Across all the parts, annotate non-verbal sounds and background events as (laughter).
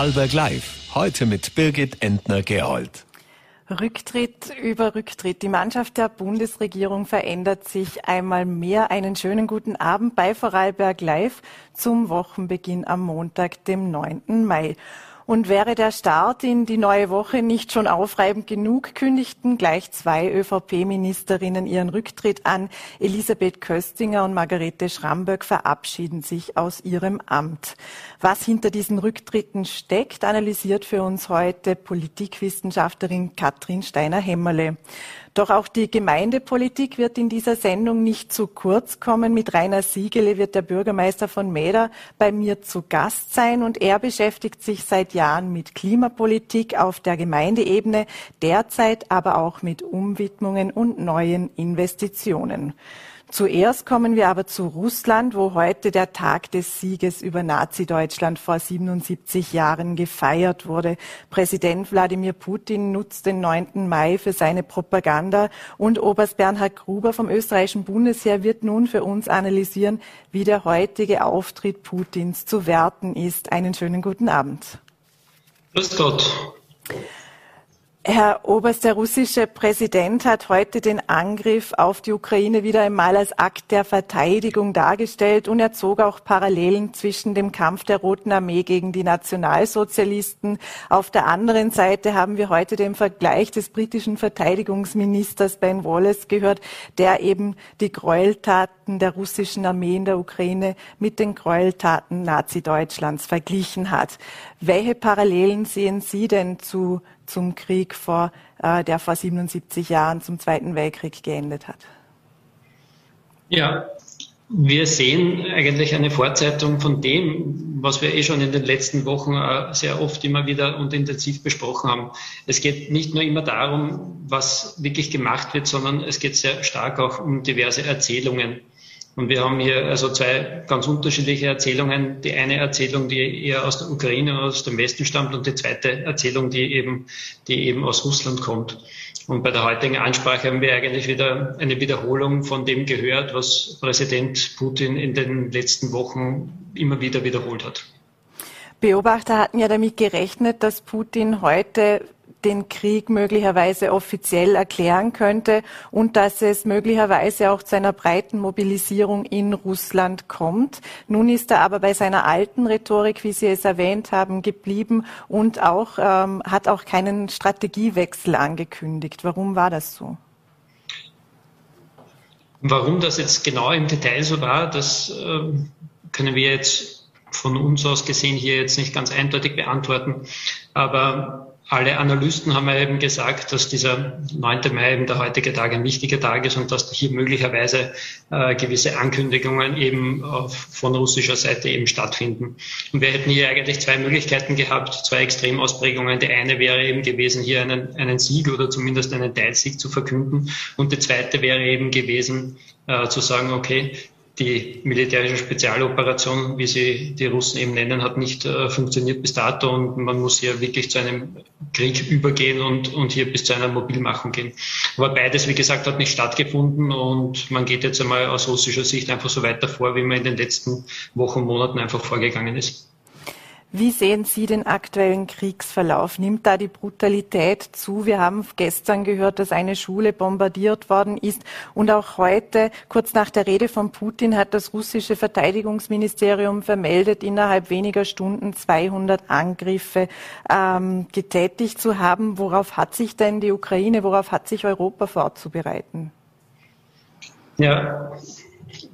Vorarlberg Live. Heute mit Birgit Entner-Gerold. Rücktritt über Rücktritt. Die Mannschaft der Bundesregierung verändert sich einmal mehr. Einen schönen guten Abend bei Vorarlberg Live zum Wochenbeginn am Montag, dem 9. Mai. Und wäre der Start in die neue Woche nicht schon aufreibend genug, kündigten gleich zwei ÖVP-Ministerinnen ihren Rücktritt an. Elisabeth Köstinger und Margarete Schramböck verabschieden sich aus ihrem Amt. Was hinter diesen Rücktritten steckt, analysiert für uns heute Politikwissenschaftlerin Katrin Steiner-Hämmerle. Doch auch die Gemeindepolitik wird in dieser Sendung nicht zu kurz kommen. Mit Rainer Siegele wird der Bürgermeister von Meda bei mir zu Gast sein und er beschäftigt sich seit Jahren mit Klimapolitik auf der Gemeindeebene, derzeit aber auch mit Umwidmungen und neuen Investitionen. Zuerst kommen wir aber zu Russland, wo heute der Tag des Sieges über Nazi-Deutschland vor 77 Jahren gefeiert wurde. Präsident Wladimir Putin nutzt den 9. Mai für seine Propaganda und Oberst Bernhard Gruber vom österreichischen Bundesheer wird nun für uns analysieren, wie der heutige Auftritt Putins zu werten ist. Einen schönen guten Abend. Grüß Gott. Herr Oberst, der russische Präsident hat heute den Angriff auf die Ukraine wieder einmal als Akt der Verteidigung dargestellt und er zog auch Parallelen zwischen dem Kampf der Roten Armee gegen die Nationalsozialisten. Auf der anderen Seite haben wir heute den Vergleich des britischen Verteidigungsministers Ben Wallace gehört, der eben die Gräueltaten der russischen Armee in der Ukraine mit den Gräueltaten Nazi-Deutschlands verglichen hat. Welche Parallelen sehen Sie denn zu zum Krieg vor, äh, der vor 77 Jahren zum Zweiten Weltkrieg geendet hat. Ja, wir sehen eigentlich eine Fortsetzung von dem, was wir eh schon in den letzten Wochen äh, sehr oft immer wieder und intensiv besprochen haben. Es geht nicht nur immer darum, was wirklich gemacht wird, sondern es geht sehr stark auch um diverse Erzählungen. Und wir haben hier also zwei ganz unterschiedliche Erzählungen. Die eine Erzählung, die eher aus der Ukraine, aus dem Westen stammt und die zweite Erzählung, die eben, die eben aus Russland kommt. Und bei der heutigen Ansprache haben wir eigentlich wieder eine Wiederholung von dem gehört, was Präsident Putin in den letzten Wochen immer wieder wiederholt hat. Beobachter hatten ja damit gerechnet, dass Putin heute den Krieg möglicherweise offiziell erklären könnte und dass es möglicherweise auch zu einer breiten Mobilisierung in Russland kommt. Nun ist er aber bei seiner alten Rhetorik, wie Sie es erwähnt haben, geblieben und auch, ähm, hat auch keinen Strategiewechsel angekündigt. Warum war das so? Warum das jetzt genau im Detail so war, das äh, können wir jetzt von uns aus gesehen hier jetzt nicht ganz eindeutig beantworten. Aber alle Analysten haben ja eben gesagt, dass dieser 9. Mai eben der heutige Tag ein wichtiger Tag ist und dass hier möglicherweise äh, gewisse Ankündigungen eben auf, von russischer Seite eben stattfinden. Und wir hätten hier eigentlich zwei Möglichkeiten gehabt, zwei Extremausprägungen. Die eine wäre eben gewesen, hier einen, einen Sieg oder zumindest einen Teilsieg zu verkünden. Und die zweite wäre eben gewesen, äh, zu sagen, okay, die militärische Spezialoperation, wie sie die Russen eben nennen, hat nicht äh, funktioniert bis dato und man muss hier wirklich zu einem Krieg übergehen und, und hier bis zu einer Mobilmachung gehen. Aber beides, wie gesagt, hat nicht stattgefunden und man geht jetzt einmal aus russischer Sicht einfach so weiter vor, wie man in den letzten Wochen, Monaten einfach vorgegangen ist. Wie sehen Sie den aktuellen Kriegsverlauf? Nimmt da die Brutalität zu? Wir haben gestern gehört, dass eine Schule bombardiert worden ist. Und auch heute, kurz nach der Rede von Putin, hat das russische Verteidigungsministerium vermeldet, innerhalb weniger Stunden 200 Angriffe ähm, getätigt zu haben. Worauf hat sich denn die Ukraine, worauf hat sich Europa vorzubereiten? Ja,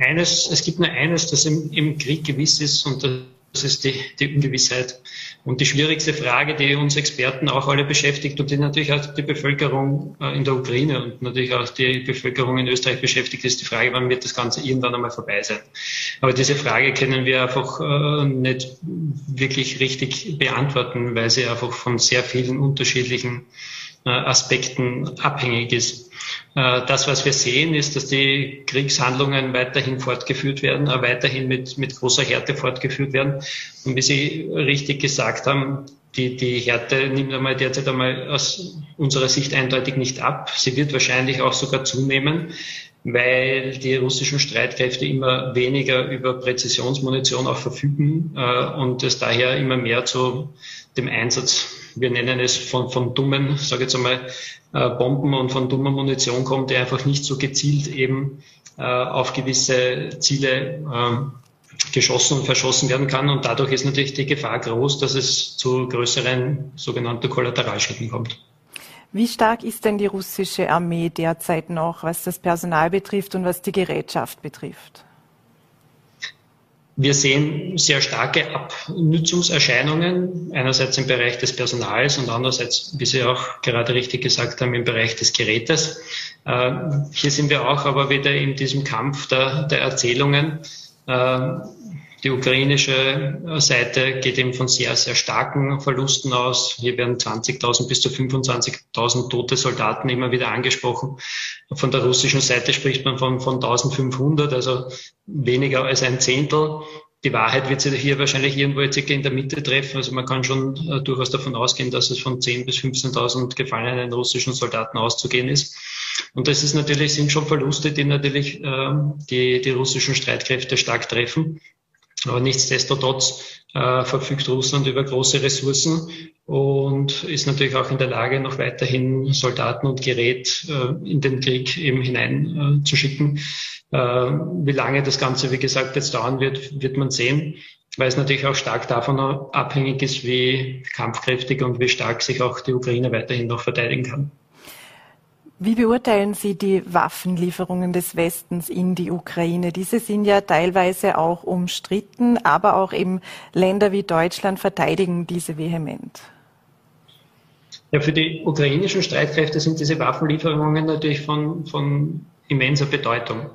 eines, es gibt nur eines, das im, im Krieg gewiss ist und das das ist die, die Ungewissheit. Und die schwierigste Frage, die uns Experten auch alle beschäftigt und die natürlich auch die Bevölkerung äh, in der Ukraine und natürlich auch die Bevölkerung in Österreich beschäftigt, ist die Frage, wann wird das Ganze irgendwann einmal vorbei sein. Aber diese Frage können wir einfach äh, nicht wirklich richtig beantworten, weil sie einfach von sehr vielen unterschiedlichen äh, Aspekten abhängig ist. Äh, das, was wir sehen, ist, dass die Kriegshandlungen weiterhin fortgeführt werden, äh, weiterhin mit, mit großer Härte fortgeführt werden. Und wie Sie richtig gesagt haben, die, die Härte nimmt einmal derzeit einmal aus unserer Sicht eindeutig nicht ab. Sie wird wahrscheinlich auch sogar zunehmen, weil die russischen Streitkräfte immer weniger über Präzisionsmunition auch verfügen äh, und es daher immer mehr zu dem Einsatz, wir nennen es von, von dummen, sage jetzt einmal, äh, Bomben und von dummer Munition kommt, die einfach nicht so gezielt eben äh, auf gewisse Ziele äh, geschossen und verschossen werden kann. Und dadurch ist natürlich die Gefahr groß, dass es zu größeren sogenannten Kollateralschäden kommt. Wie stark ist denn die russische Armee derzeit noch, was das Personal betrifft und was die Gerätschaft betrifft? Wir sehen sehr starke Abnützungserscheinungen, einerseits im Bereich des Personals und andererseits, wie Sie auch gerade richtig gesagt haben, im Bereich des Gerätes. Äh, hier sind wir auch aber wieder in diesem Kampf der, der Erzählungen. Äh, die ukrainische Seite geht eben von sehr, sehr starken Verlusten aus. Hier werden 20.000 bis zu 25.000 tote Soldaten immer wieder angesprochen. Von der russischen Seite spricht man von, von 1.500, also weniger als ein Zehntel. Die Wahrheit wird sich hier wahrscheinlich irgendwo jetzt in der Mitte treffen. Also man kann schon äh, durchaus davon ausgehen, dass es von 10.000 bis 15.000 gefallenen russischen Soldaten auszugehen ist. Und das ist natürlich, sind schon Verluste, die natürlich äh, die, die russischen Streitkräfte stark treffen. Aber nichtsdestotrotz äh, verfügt Russland über große Ressourcen und ist natürlich auch in der Lage, noch weiterhin Soldaten und Gerät äh, in den Krieg eben hineinzuschicken. Äh, wie lange das Ganze, wie gesagt, jetzt dauern wird, wird man sehen, weil es natürlich auch stark davon abhängig ist, wie kampfkräftig und wie stark sich auch die Ukraine weiterhin noch verteidigen kann. Wie beurteilen Sie die Waffenlieferungen des Westens in die Ukraine? Diese sind ja teilweise auch umstritten, aber auch eben Länder wie Deutschland verteidigen diese vehement. Ja, für die ukrainischen Streitkräfte sind diese Waffenlieferungen natürlich von, von immenser Bedeutung.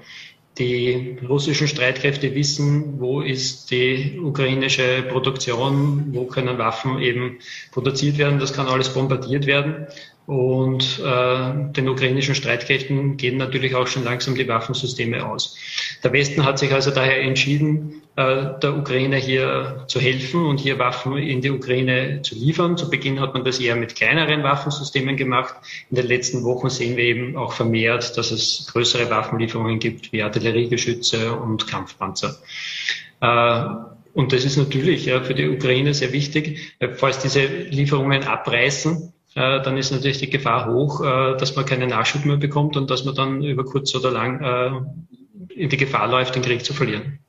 Die russischen Streitkräfte wissen, wo ist die ukrainische Produktion, wo können Waffen eben produziert werden. Das kann alles bombardiert werden. Und äh, den ukrainischen Streitkräften gehen natürlich auch schon langsam die Waffensysteme aus. Der Westen hat sich also daher entschieden, äh, der Ukraine hier zu helfen und hier Waffen in die Ukraine zu liefern. Zu Beginn hat man das eher mit kleineren Waffensystemen gemacht. In den letzten Wochen sehen wir eben auch vermehrt, dass es größere Waffenlieferungen gibt, wie Artilleriegeschütze und Kampfpanzer. Äh, und das ist natürlich ja, für die Ukraine sehr wichtig, falls diese Lieferungen abreißen, äh, dann ist natürlich die Gefahr hoch, äh, dass man keinen Nachschub mehr bekommt und dass man dann über kurz oder lang äh, in die Gefahr läuft, den Krieg zu verlieren.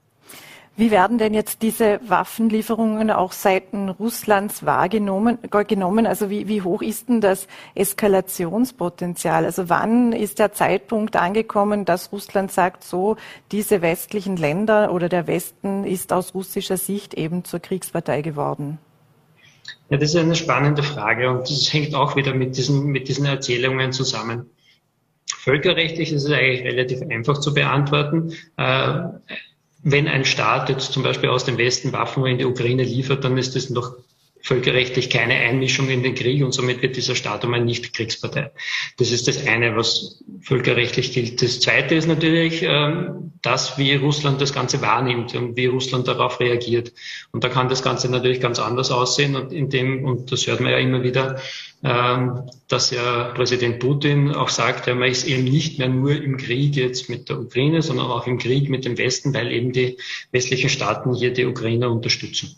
Wie werden denn jetzt diese Waffenlieferungen auch seitens Russlands wahrgenommen? Genommen? Also wie, wie hoch ist denn das Eskalationspotenzial? Also wann ist der Zeitpunkt angekommen, dass Russland sagt, so diese westlichen Länder oder der Westen ist aus russischer Sicht eben zur Kriegspartei geworden? Ja, das ist eine spannende Frage und das hängt auch wieder mit diesen, mit diesen Erzählungen zusammen. Völkerrechtlich ist es eigentlich relativ einfach zu beantworten. Äh, wenn ein Staat jetzt zum Beispiel aus dem Westen Waffen in die Ukraine liefert, dann ist das noch völkerrechtlich keine Einmischung in den Krieg und somit wird dieser Staat einmal nicht Kriegspartei. Das ist das eine, was völkerrechtlich gilt. Das zweite ist natürlich ähm, das, wie Russland das Ganze wahrnimmt und wie Russland darauf reagiert. Und da kann das Ganze natürlich ganz anders aussehen und in dem, und das hört man ja immer wieder, ähm, dass ja Präsident Putin auch sagt, man ist eben nicht mehr nur im Krieg jetzt mit der Ukraine, sondern auch im Krieg mit dem Westen, weil eben die westlichen Staaten hier die Ukraine unterstützen.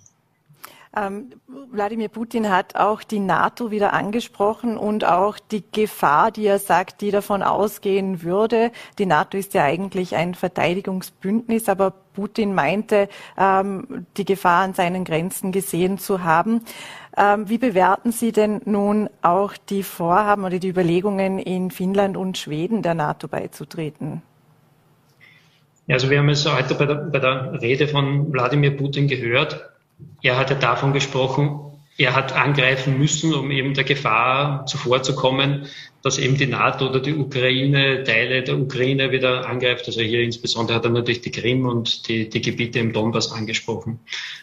Ähm, Wladimir Putin hat auch die NATO wieder angesprochen und auch die Gefahr, die er sagt, die davon ausgehen würde. Die NATO ist ja eigentlich ein Verteidigungsbündnis, aber Putin meinte, ähm, die Gefahr an seinen Grenzen gesehen zu haben. Ähm, wie bewerten Sie denn nun auch die Vorhaben oder die Überlegungen in Finnland und Schweden der NATO beizutreten? Also wir haben es heute bei der, bei der Rede von Wladimir Putin gehört er hatte davon gesprochen, er hat angreifen müssen, um eben der Gefahr zuvorzukommen, dass eben die NATO oder die Ukraine Teile der Ukraine wieder angreift. Also hier insbesondere hat er natürlich die Krim und die, die Gebiete im Donbass angesprochen.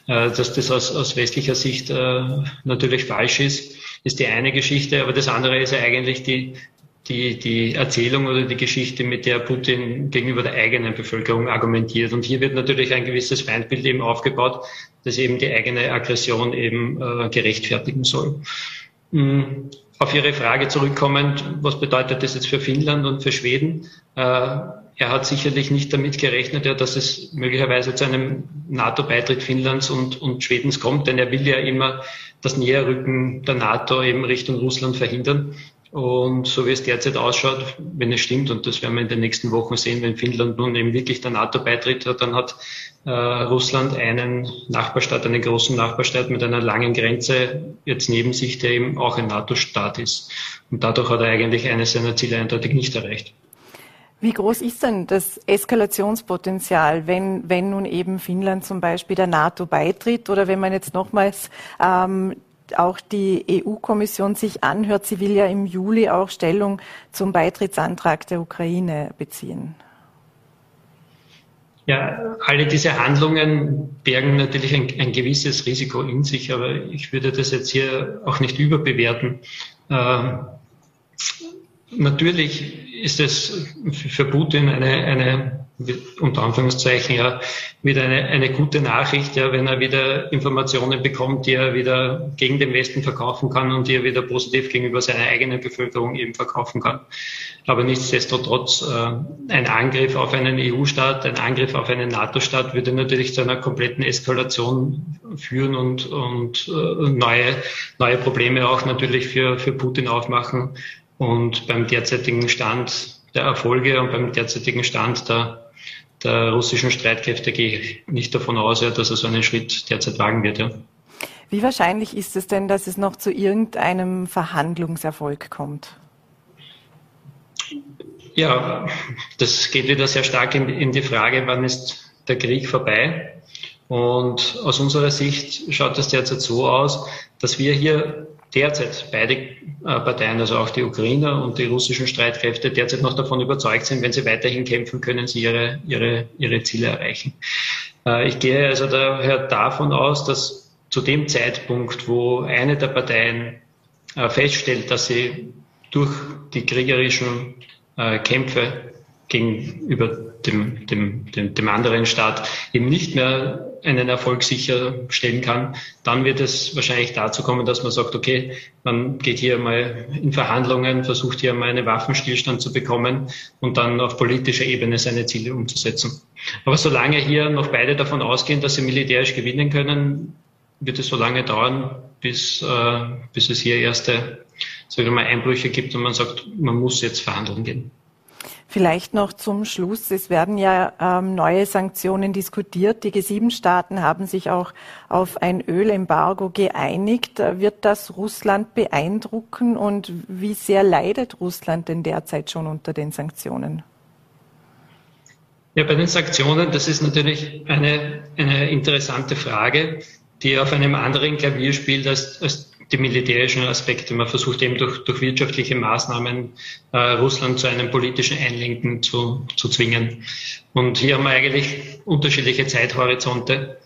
Äh, dass das aus, aus westlicher Sicht äh, natürlich falsch ist, ist die eine Geschichte. Aber das andere ist ja eigentlich die, die, die Erzählung oder die Geschichte, mit der Putin gegenüber der eigenen Bevölkerung argumentiert. Und hier wird natürlich ein gewisses Feindbild eben aufgebaut, das eben die eigene Aggression eben äh, gerechtfertigen soll. Mhm. Auf Ihre Frage zurückkommend, was bedeutet das jetzt für Finnland und für Schweden? Äh, er hat sicherlich nicht damit gerechnet, ja, dass es möglicherweise zu einem NATO-Beitritt Finnlands und, und Schwedens kommt, denn er will ja immer das Näherrücken der NATO eben Richtung Russland verhindern. Und so wie es derzeit ausschaut, wenn es stimmt, und das werden wir in den nächsten Wochen sehen, wenn Finnland nun eben wirklich der NATO beitritt, dann hat äh, Russland einen Nachbarstaat, einen großen Nachbarstaat mit einer langen Grenze jetzt neben sich, der eben auch ein NATO-Staat ist. Und dadurch hat er eigentlich eines seiner Ziele eindeutig nicht erreicht. Wie groß ist denn das Eskalationspotenzial, wenn, wenn nun eben Finnland zum Beispiel der NATO beitritt oder wenn man jetzt nochmals ähm, auch die EU-Kommission sich anhört, sie will ja im Juli auch Stellung zum Beitrittsantrag der Ukraine beziehen? Ja, alle diese Handlungen bergen natürlich ein, ein, gewisses Risiko in sich, aber ich würde das jetzt hier auch nicht überbewerten. Äh, natürlich ist es für Putin eine, eine unter Anführungszeichen ja wieder eine, eine gute Nachricht, ja, wenn er wieder Informationen bekommt, die er wieder gegen den Westen verkaufen kann und die er wieder positiv gegenüber seiner eigenen Bevölkerung eben verkaufen kann. Aber nichtsdestotrotz, äh, ein Angriff auf einen EU-Staat, ein Angriff auf einen NATO-Staat würde natürlich zu einer kompletten Eskalation führen und, und äh, neue, neue Probleme auch natürlich für, für Putin aufmachen. Und beim derzeitigen Stand der Erfolge und beim derzeitigen Stand der, der russischen Streitkräfte gehe ich nicht davon aus, ja, dass er so einen Schritt derzeit wagen wird. Ja. Wie wahrscheinlich ist es denn, dass es noch zu irgendeinem Verhandlungserfolg kommt? Ja, das geht wieder sehr stark in, in die Frage, wann ist der Krieg vorbei? Und aus unserer Sicht schaut es derzeit so aus, dass wir hier derzeit beide äh, Parteien, also auch die Ukrainer und die russischen Streitkräfte, derzeit noch davon überzeugt sind, wenn sie weiterhin kämpfen, können sie ihre, ihre, ihre Ziele erreichen. Äh, ich gehe also daher davon aus, dass zu dem Zeitpunkt, wo eine der Parteien äh, feststellt, dass sie durch die kriegerischen Kämpfe gegenüber dem, dem, dem, dem anderen Staat eben nicht mehr einen Erfolg sicherstellen kann, dann wird es wahrscheinlich dazu kommen, dass man sagt, okay, man geht hier mal in Verhandlungen, versucht hier mal einen Waffenstillstand zu bekommen und dann auf politischer Ebene seine Ziele umzusetzen. Aber solange hier noch beide davon ausgehen, dass sie militärisch gewinnen können, wird es so lange dauern, bis, äh, bis es hier erste sagen wir mal, Einbrüche gibt und man sagt, man muss jetzt verhandeln gehen. Vielleicht noch zum Schluss. Es werden ja ähm, neue Sanktionen diskutiert. Die G7-Staaten haben sich auch auf ein Ölembargo geeinigt. Wird das Russland beeindrucken und wie sehr leidet Russland denn derzeit schon unter den Sanktionen? Ja, bei den Sanktionen, das ist natürlich eine, eine interessante Frage, die auf einem anderen Klavier spielt als, als die militärischen Aspekte. Man versucht eben durch, durch wirtschaftliche Maßnahmen äh, Russland zu einem politischen Einlenken zu, zu zwingen. Und hier haben wir eigentlich unterschiedliche Zeithorizonte.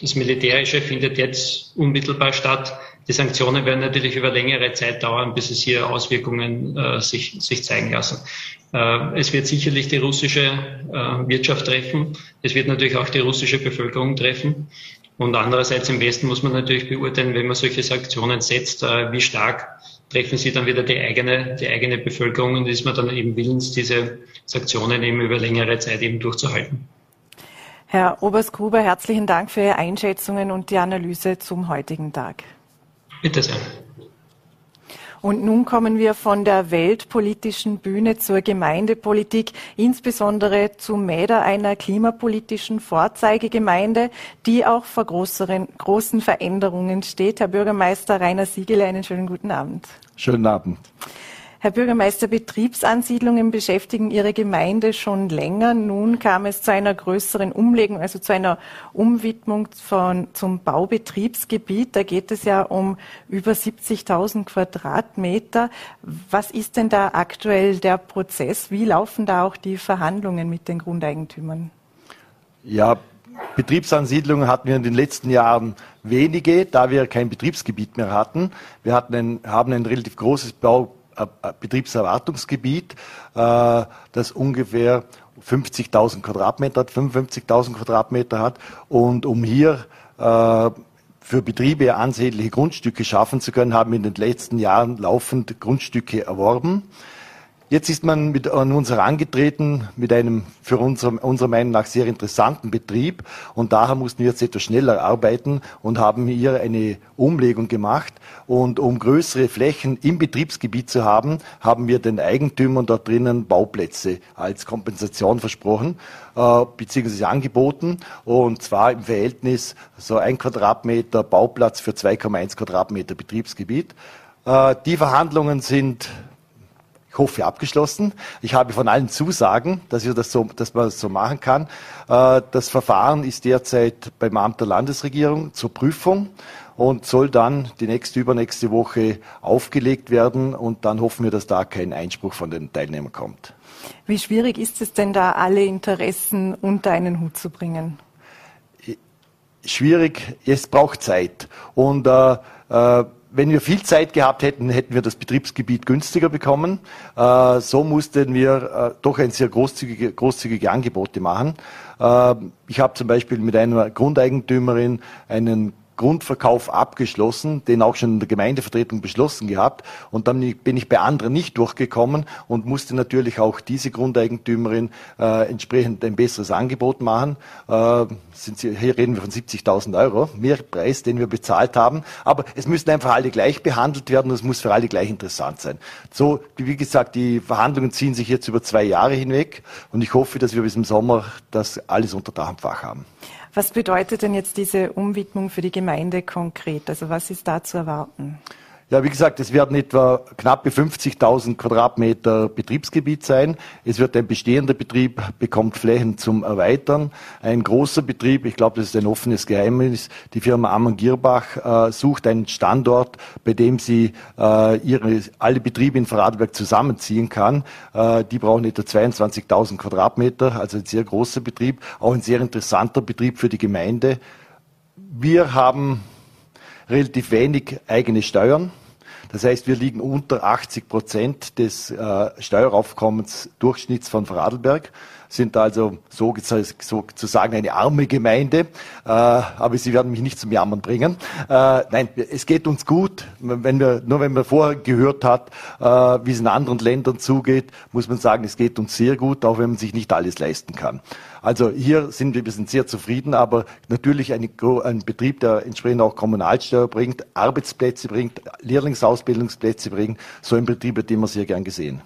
Das Militärische findet jetzt unmittelbar statt. Die Sanktionen werden natürlich über längere Zeit dauern, bis es hier Auswirkungen äh, sich, sich zeigen lassen. Äh, es wird sicherlich die russische äh, Wirtschaft treffen. Es wird natürlich auch die russische Bevölkerung treffen. Und andererseits im Westen muss man natürlich beurteilen, wenn man solche Sanktionen setzt, äh, wie stark treffen sie dann wieder die eigene, die eigene Bevölkerung und ist man dann eben willens, diese Sanktionen eben über längere Zeit eben durchzuhalten. Herr Oberst-Gruber, herzlichen Dank für Ihre Einschätzungen und die Analyse zum heutigen Tag. Bitte sehr. Und nun kommen wir von der weltpolitischen Bühne zur Gemeindepolitik, insbesondere zu MEDA, einer klimapolitischen Vorzeigegemeinde, die auch vor größeren, großen Veränderungen steht. Herr Bürgermeister Rainer Siegele, einen schönen guten Abend. Schönen Abend. Herr Bürgermeister, Betriebsansiedlungen beschäftigen Ihre Gemeinde schon länger. Nun kam es zu einer größeren Umlegung, also zu einer Umwidmung von, zum Baubetriebsgebiet. Da geht es ja um über 70.000 Quadratmeter. Was ist denn da aktuell der Prozess? Wie laufen da auch die Verhandlungen mit den Grundeigentümern? Ja, Betriebsansiedlungen hatten wir in den letzten Jahren wenige, da wir kein Betriebsgebiet mehr hatten. Wir hatten ein, haben ein relativ großes Bau Betriebserwartungsgebiet, äh, das ungefähr 50.000 Quadratmeter hat, 55.000 Quadratmeter hat. Und um hier äh, für Betriebe ansehnliche Grundstücke schaffen zu können, haben wir in den letzten Jahren laufend Grundstücke erworben. Jetzt ist man mit, an uns herangetreten mit einem für unsere, unserer Meinung nach sehr interessanten Betrieb und daher mussten wir jetzt etwas schneller arbeiten und haben hier eine Umlegung gemacht und um größere Flächen im Betriebsgebiet zu haben, haben wir den Eigentümern dort drinnen Bauplätze als Kompensation versprochen äh, bzw. angeboten und zwar im Verhältnis so ein Quadratmeter Bauplatz für 2,1 Quadratmeter Betriebsgebiet. Äh, die Verhandlungen sind hoffe, abgeschlossen. Ich habe von allen Zusagen, dass, ich das so, dass man das so machen kann. Äh, das Verfahren ist derzeit beim Amt der Landesregierung zur Prüfung und soll dann die nächste, übernächste Woche aufgelegt werden. Und dann hoffen wir, dass da kein Einspruch von den Teilnehmern kommt. Wie schwierig ist es denn da, alle Interessen unter einen Hut zu bringen? Schwierig, es braucht Zeit. Und äh, äh, wenn wir viel Zeit gehabt hätten, hätten wir das Betriebsgebiet günstiger bekommen. Äh, so mussten wir äh, doch ein sehr großzügige, großzügige Angebote machen. Äh, ich habe zum Beispiel mit einer Grundeigentümerin einen Grundverkauf abgeschlossen, den auch schon in der Gemeindevertretung beschlossen gehabt. Und dann bin ich bei anderen nicht durchgekommen und musste natürlich auch diese Grundeigentümerin äh, entsprechend ein besseres Angebot machen. Äh, sind Sie, hier reden wir von 70.000 Euro, mehr Preis, den wir bezahlt haben. Aber es müssen einfach alle gleich behandelt werden und es muss für alle gleich interessant sein. So, wie gesagt, die Verhandlungen ziehen sich jetzt über zwei Jahre hinweg und ich hoffe, dass wir bis im Sommer das alles unter Dach und Fach haben. Was bedeutet denn jetzt diese Umwidmung für die Gemeinde konkret? Also was ist da zu erwarten? Ja, wie gesagt, es werden etwa knappe 50.000 Quadratmeter Betriebsgebiet sein. Es wird ein bestehender Betrieb, bekommt Flächen zum Erweitern. Ein großer Betrieb, ich glaube, das ist ein offenes Geheimnis, die Firma Ammann Gierbach äh, sucht einen Standort, bei dem sie äh, ihre, alle Betriebe in Vorarlberg zusammenziehen kann. Äh, die brauchen etwa 22.000 Quadratmeter, also ein sehr großer Betrieb, auch ein sehr interessanter Betrieb für die Gemeinde. Wir haben relativ wenig eigene Steuern. Das heißt, wir liegen unter 80 Prozent des äh, Steueraufkommens Durchschnitts von Vorarlberg sind also so, sozusagen eine arme Gemeinde, äh, aber sie werden mich nicht zum Jammern bringen. Äh, nein, es geht uns gut. Wenn wir, nur wenn man vorher gehört hat, äh, wie es in anderen Ländern zugeht, muss man sagen, es geht uns sehr gut, auch wenn man sich nicht alles leisten kann. Also hier sind wir, wir sind sehr zufrieden, aber natürlich ein, ein Betrieb, der entsprechend auch Kommunalsteuer bringt, Arbeitsplätze bringt, Lehrlingsausbildungsplätze bringt, so ein Betrieb wird immer sehr gern gesehen.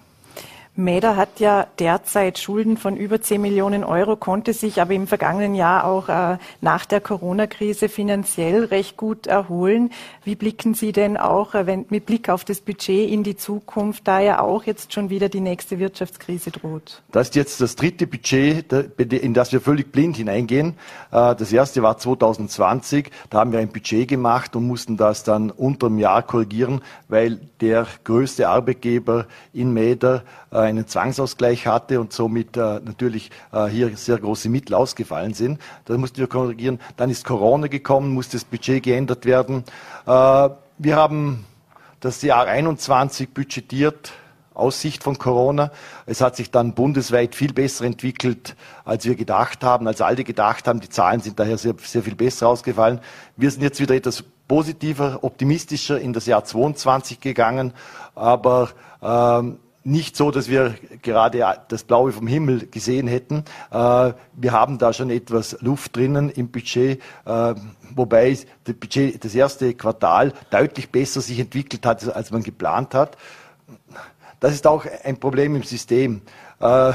Meda hat ja derzeit Schulden von über 10 Millionen Euro, konnte sich aber im vergangenen Jahr auch äh, nach der Corona-Krise finanziell recht gut erholen. Wie blicken Sie denn auch äh, wenn, mit Blick auf das Budget in die Zukunft, da ja auch jetzt schon wieder die nächste Wirtschaftskrise droht? Das ist jetzt das dritte Budget, in das wir völlig blind hineingehen. Äh, das erste war 2020, da haben wir ein Budget gemacht und mussten das dann unter dem Jahr korrigieren, weil der größte Arbeitgeber in Meda äh, einen Zwangsausgleich hatte und somit äh, natürlich äh, hier sehr große Mittel ausgefallen sind. Da mussten wir korrigieren. Dann ist Corona gekommen, musste das Budget geändert werden. Äh, wir haben das Jahr 21 budgetiert aus Sicht von Corona. Es hat sich dann bundesweit viel besser entwickelt, als wir gedacht haben, als alle gedacht haben. Die Zahlen sind daher sehr, sehr viel besser ausgefallen. Wir sind jetzt wieder etwas positiver, optimistischer in das Jahr 22 gegangen, aber ähm, nicht so, dass wir gerade das Blaue vom Himmel gesehen hätten. Äh, wir haben da schon etwas Luft drinnen im Budget, äh, wobei das, Budget, das erste Quartal deutlich besser sich entwickelt hat, als man geplant hat. Das ist auch ein Problem im System. Äh,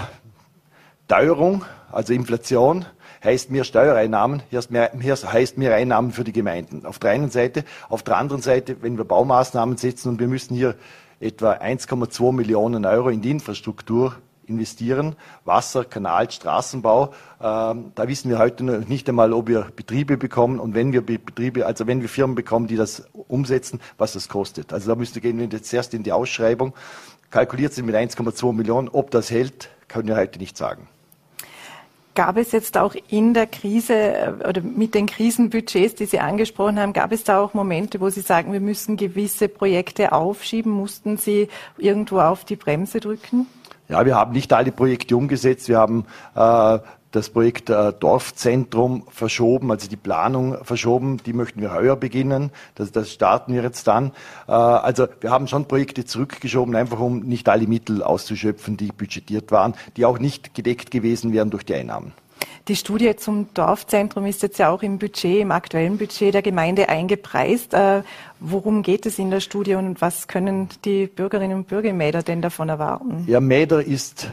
Teuerung, also Inflation, heißt mehr Steuereinnahmen, heißt mehr, heißt mehr Einnahmen für die Gemeinden. Auf der einen Seite. Auf der anderen Seite, wenn wir Baumaßnahmen setzen und wir müssen hier etwa 1,2 Millionen Euro in die Infrastruktur investieren, Wasser, Kanal, Straßenbau. Ähm, da wissen wir heute noch nicht einmal, ob wir Betriebe bekommen und wenn wir Betriebe, also wenn wir Firmen bekommen, die das umsetzen, was das kostet. Also da müsste gehen wir jetzt erst in die Ausschreibung. Kalkuliert sind mit 1,2 Millionen. Ob das hält, können wir heute nicht sagen. Gab es jetzt auch in der Krise äh, oder mit den Krisenbudgets, die Sie angesprochen haben, gab es da auch Momente, wo Sie sagen, wir müssen gewisse Projekte aufschieben? Mussten Sie irgendwo auf die Bremse drücken? Ja, wir haben nicht alle Projekte umgesetzt. Wir haben äh, das Projekt äh, Dorfzentrum verschoben, also die Planung verschoben. Die möchten wir heuer beginnen. Das, das starten wir jetzt dann. Äh, also wir haben schon Projekte zurückgeschoben, einfach um nicht alle Mittel auszuschöpfen, die budgetiert waren, die auch nicht gedeckt gewesen wären durch die Einnahmen. Die Studie zum Dorfzentrum ist jetzt ja auch im Budget, im aktuellen Budget der Gemeinde eingepreist. Äh, worum geht es in der Studie und was können die Bürgerinnen und Bürger in Mäder denn davon erwarten? Ja, Mäder ist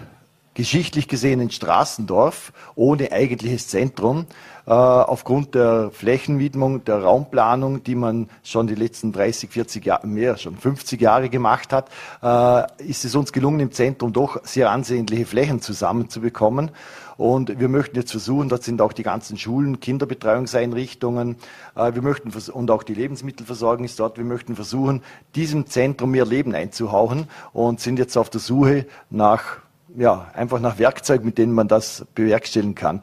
geschichtlich gesehen ein Straßendorf ohne eigentliches Zentrum. Äh, aufgrund der Flächenwidmung, der Raumplanung, die man schon die letzten 30, 40 Jahre, mehr, schon 50 Jahre gemacht hat, äh, ist es uns gelungen, im Zentrum doch sehr ansehnliche Flächen zusammenzubekommen. Und wir möchten jetzt versuchen, dort sind auch die ganzen Schulen, Kinderbetreuungseinrichtungen, äh, wir möchten, und auch die Lebensmittelversorgung ist dort, wir möchten versuchen, diesem Zentrum mehr Leben einzuhauchen und sind jetzt auf der Suche nach ja, einfach nach Werkzeug, mit denen man das bewerkstelligen kann.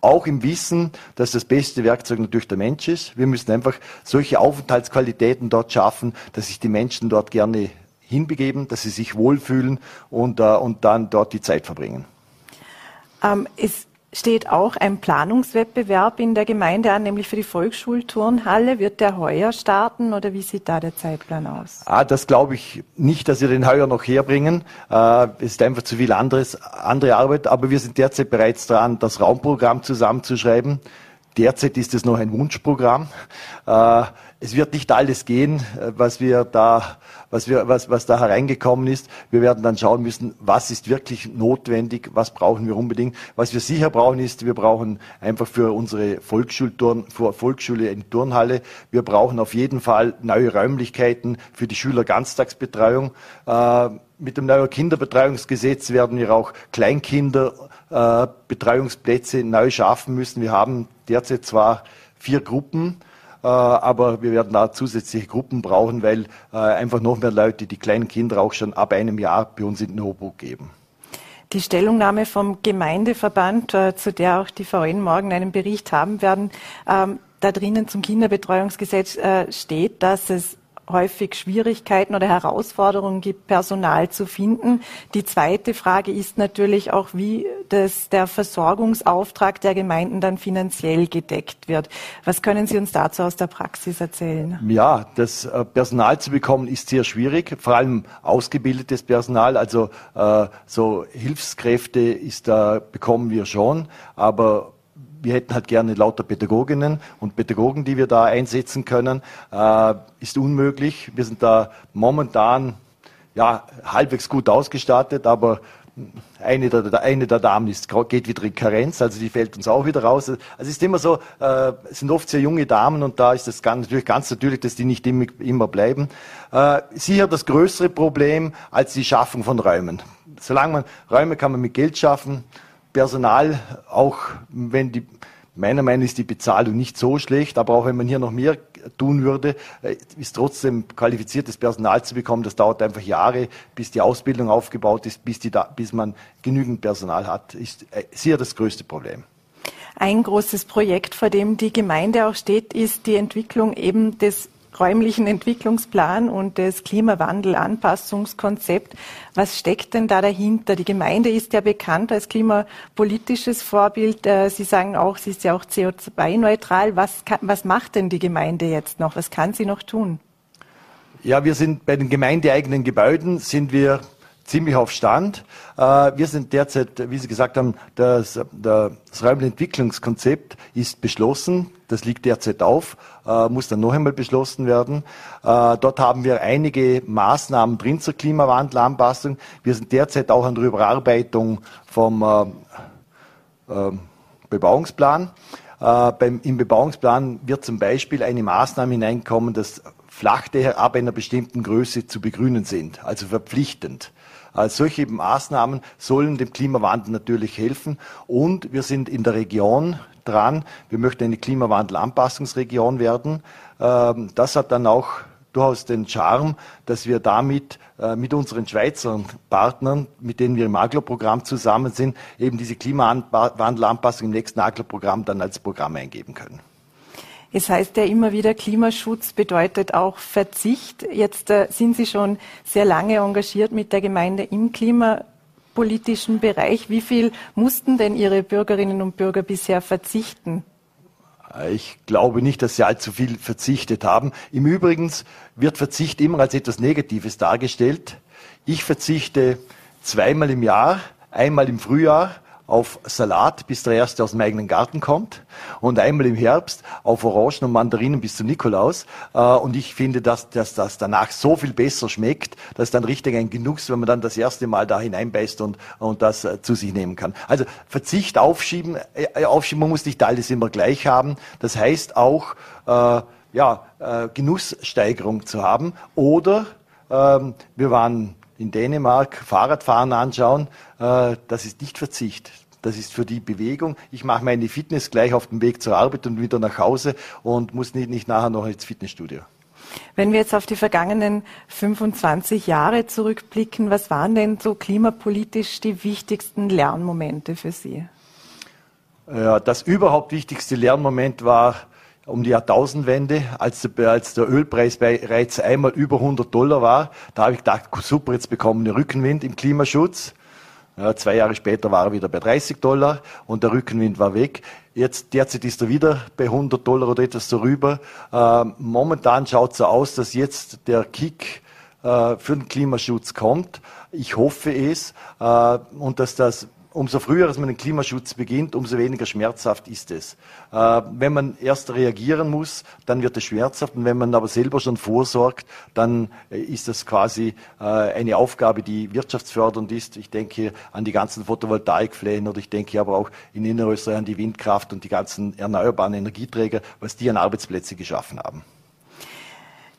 Auch im Wissen, dass das beste Werkzeug natürlich der Mensch ist. Wir müssen einfach solche Aufenthaltsqualitäten dort schaffen, dass sich die Menschen dort gerne hinbegeben, dass sie sich wohlfühlen und, uh, und dann dort die Zeit verbringen. Ähm, ist steht auch ein Planungswettbewerb in der Gemeinde an, nämlich für die Volksschulturnhalle. Wird der heuer starten oder wie sieht da der Zeitplan aus? Ah, das glaube ich nicht, dass wir den heuer noch herbringen. Äh, es ist einfach zu viel anderes, andere Arbeit. Aber wir sind derzeit bereits dran, das Raumprogramm zusammenzuschreiben. Derzeit ist es noch ein Wunschprogramm. Äh, es wird nicht alles gehen, äh, was wir da, was wir, was, was da hereingekommen ist. Wir werden dann schauen müssen, was ist wirklich notwendig, was brauchen wir unbedingt. Was wir sicher brauchen ist, wir brauchen einfach für unsere für Volksschule eine Turnhalle. Wir brauchen auf jeden Fall neue Räumlichkeiten für die Schüler Ganztagsbetreuung. Äh, mit dem neuen Kinderbetreuungsgesetz werden wir auch Kleinkinderbetreuungsplätze neu schaffen müssen. Wir haben derzeit zwar vier Gruppen, äh, aber wir werden da zusätzliche Gruppen brauchen, weil äh, einfach noch mehr Leute die kleinen Kinder auch schon ab einem Jahr bei uns in den Hochburg geben. Die Stellungnahme vom Gemeindeverband, äh, zu der auch die VN morgen einen Bericht haben werden, ähm, da drinnen zum Kinderbetreuungsgesetz steht, dass es häufig Schwierigkeiten oder Herausforderungen gibt, Personal zu finden. Die zweite Frage ist natürlich auch, wie das, der Versorgungsauftrag der Gemeinden dann finanziell gedeckt wird. Was können Sie uns dazu aus der Praxis erzählen? Ja, das äh, Personal zu bekommen ist sehr schwierig, vor allem ausgebildetes Personal. Also äh, so Hilfskräfte ist da bekommen wir schon, aber wir hätten halt gerne lauter Pädagoginnen und Pädagogen, die wir da einsetzen können. Äh, ist unmöglich. Wir sind da momentan ja, halbwegs gut ausgestattet, aber eine der, eine der Damen ist, geht wieder in Karenz, also die fällt uns auch wieder raus. Also es ist immer so, äh, es sind oft sehr junge Damen und da ist es ganz, natürlich ganz natürlich, dass die nicht immer, immer bleiben. Äh, sicher das größere Problem als die Schaffung von Räumen. Solange man Räume kann man mit Geld schaffen, Personal, auch wenn die, meiner Meinung nach ist die Bezahlung nicht so schlecht, aber auch wenn man hier noch mehr tun würde, äh, ist trotzdem qualifiziertes Personal zu bekommen. Das dauert einfach Jahre, bis die Ausbildung aufgebaut ist, bis, die bis man genügend Personal hat, ist äh, sicher das größte Problem. Ein großes Projekt, vor dem die Gemeinde auch steht, ist die Entwicklung eben des räumlichen Entwicklungsplan und das Klimawandelanpassungskonzept. Was steckt denn da dahinter? Die Gemeinde ist ja bekannt als klimapolitisches Vorbild. Äh, sie sagen auch, sie ist ja auch CO2-neutral. Was, was macht denn die Gemeinde jetzt noch? Was kann sie noch tun? Ja, wir sind bei den gemeindeeigenen Gebäuden sind wir ziemlich auf Stand. Äh, wir sind derzeit, wie Sie gesagt haben, das, das räumliche Entwicklungskonzept ist beschlossen. Das liegt derzeit auf, äh, muss dann noch einmal beschlossen werden. Äh, dort haben wir einige Maßnahmen drin zur Klimawandelanpassung. Wir sind derzeit auch an der Überarbeitung vom Bebauungsplan. Beim, Im Bebauungsplan wird zum Beispiel eine Maßnahme hineinkommen, dass Flachdächer ab einer bestimmten Größe zu begrünen sind, also verpflichtend. Solche Maßnahmen sollen dem Klimawandel natürlich helfen. Und wir sind in der Region dran. Wir möchten eine Klimawandelanpassungsregion werden. Ähm, das hat dann auch durchaus den Charme, dass wir damit äh, mit unseren Schweizer Partnern, mit denen wir im Aglo-Programm zusammen sind, eben diese Klimawandelanpassung im nächsten Aglo-Programm dann als Programm eingeben können. Es heißt ja immer wieder, Klimaschutz bedeutet auch Verzicht. Jetzt äh, sind Sie schon sehr lange engagiert mit der Gemeinde im Klima klimapolitischen Bereich. Wie viel mussten denn Ihre Bürgerinnen und Bürger bisher verzichten? Ich glaube nicht, dass sie allzu viel verzichtet haben. Im Übrigen wird Verzicht immer als etwas Negatives dargestellt. Ich verzichte zweimal im Jahr, einmal im Frühjahr auf Salat, bis der erste aus dem eigenen Garten kommt und einmal im Herbst auf Orangen und Mandarinen bis zum Nikolaus. Äh, und ich finde, dass, dass das danach so viel besser schmeckt, dass dann richtig ein Genuss, wenn man dann das erste Mal da hineinbeißt und, und das äh, zu sich nehmen kann. Also Verzicht aufschieben, äh, aufschieben, man muss nicht alles immer gleich haben. Das heißt auch, äh, ja, äh, Genusssteigerung zu haben. Oder ähm, wir waren in Dänemark Fahrradfahren anschauen, das ist nicht Verzicht. Das ist für die Bewegung. Ich mache meine Fitness gleich auf dem Weg zur Arbeit und wieder nach Hause und muss nicht, nicht nachher noch ins Fitnessstudio. Wenn wir jetzt auf die vergangenen 25 Jahre zurückblicken, was waren denn so klimapolitisch die wichtigsten Lernmomente für Sie? Ja, das überhaupt wichtigste Lernmoment war um die Jahrtausendwende, als der, als der Ölpreis bereits einmal über 100 Dollar war. Da habe ich gedacht, super, jetzt bekommen wir Rückenwind im Klimaschutz. Ja, zwei Jahre später war er wieder bei 30 Dollar und der Rückenwind war weg. Jetzt derzeit ist er wieder bei 100 Dollar oder etwas darüber. Äh, momentan schaut es so aus, dass jetzt der Kick äh, für den Klimaschutz kommt. Ich hoffe es äh, und dass das umso früher dass man den Klimaschutz beginnt, umso weniger schmerzhaft ist es. Äh, wenn man erst reagieren muss, dann wird es schmerzhaft. Und wenn man aber selber schon vorsorgt, dann äh, ist das quasi äh, eine Aufgabe, die wirtschaftsfördernd ist. Ich denke an die ganzen Photovoltaikflächen oder ich denke aber auch in Innerösterreich an die Windkraft und die ganzen erneuerbaren Energieträger, was die an Arbeitsplätze geschaffen haben.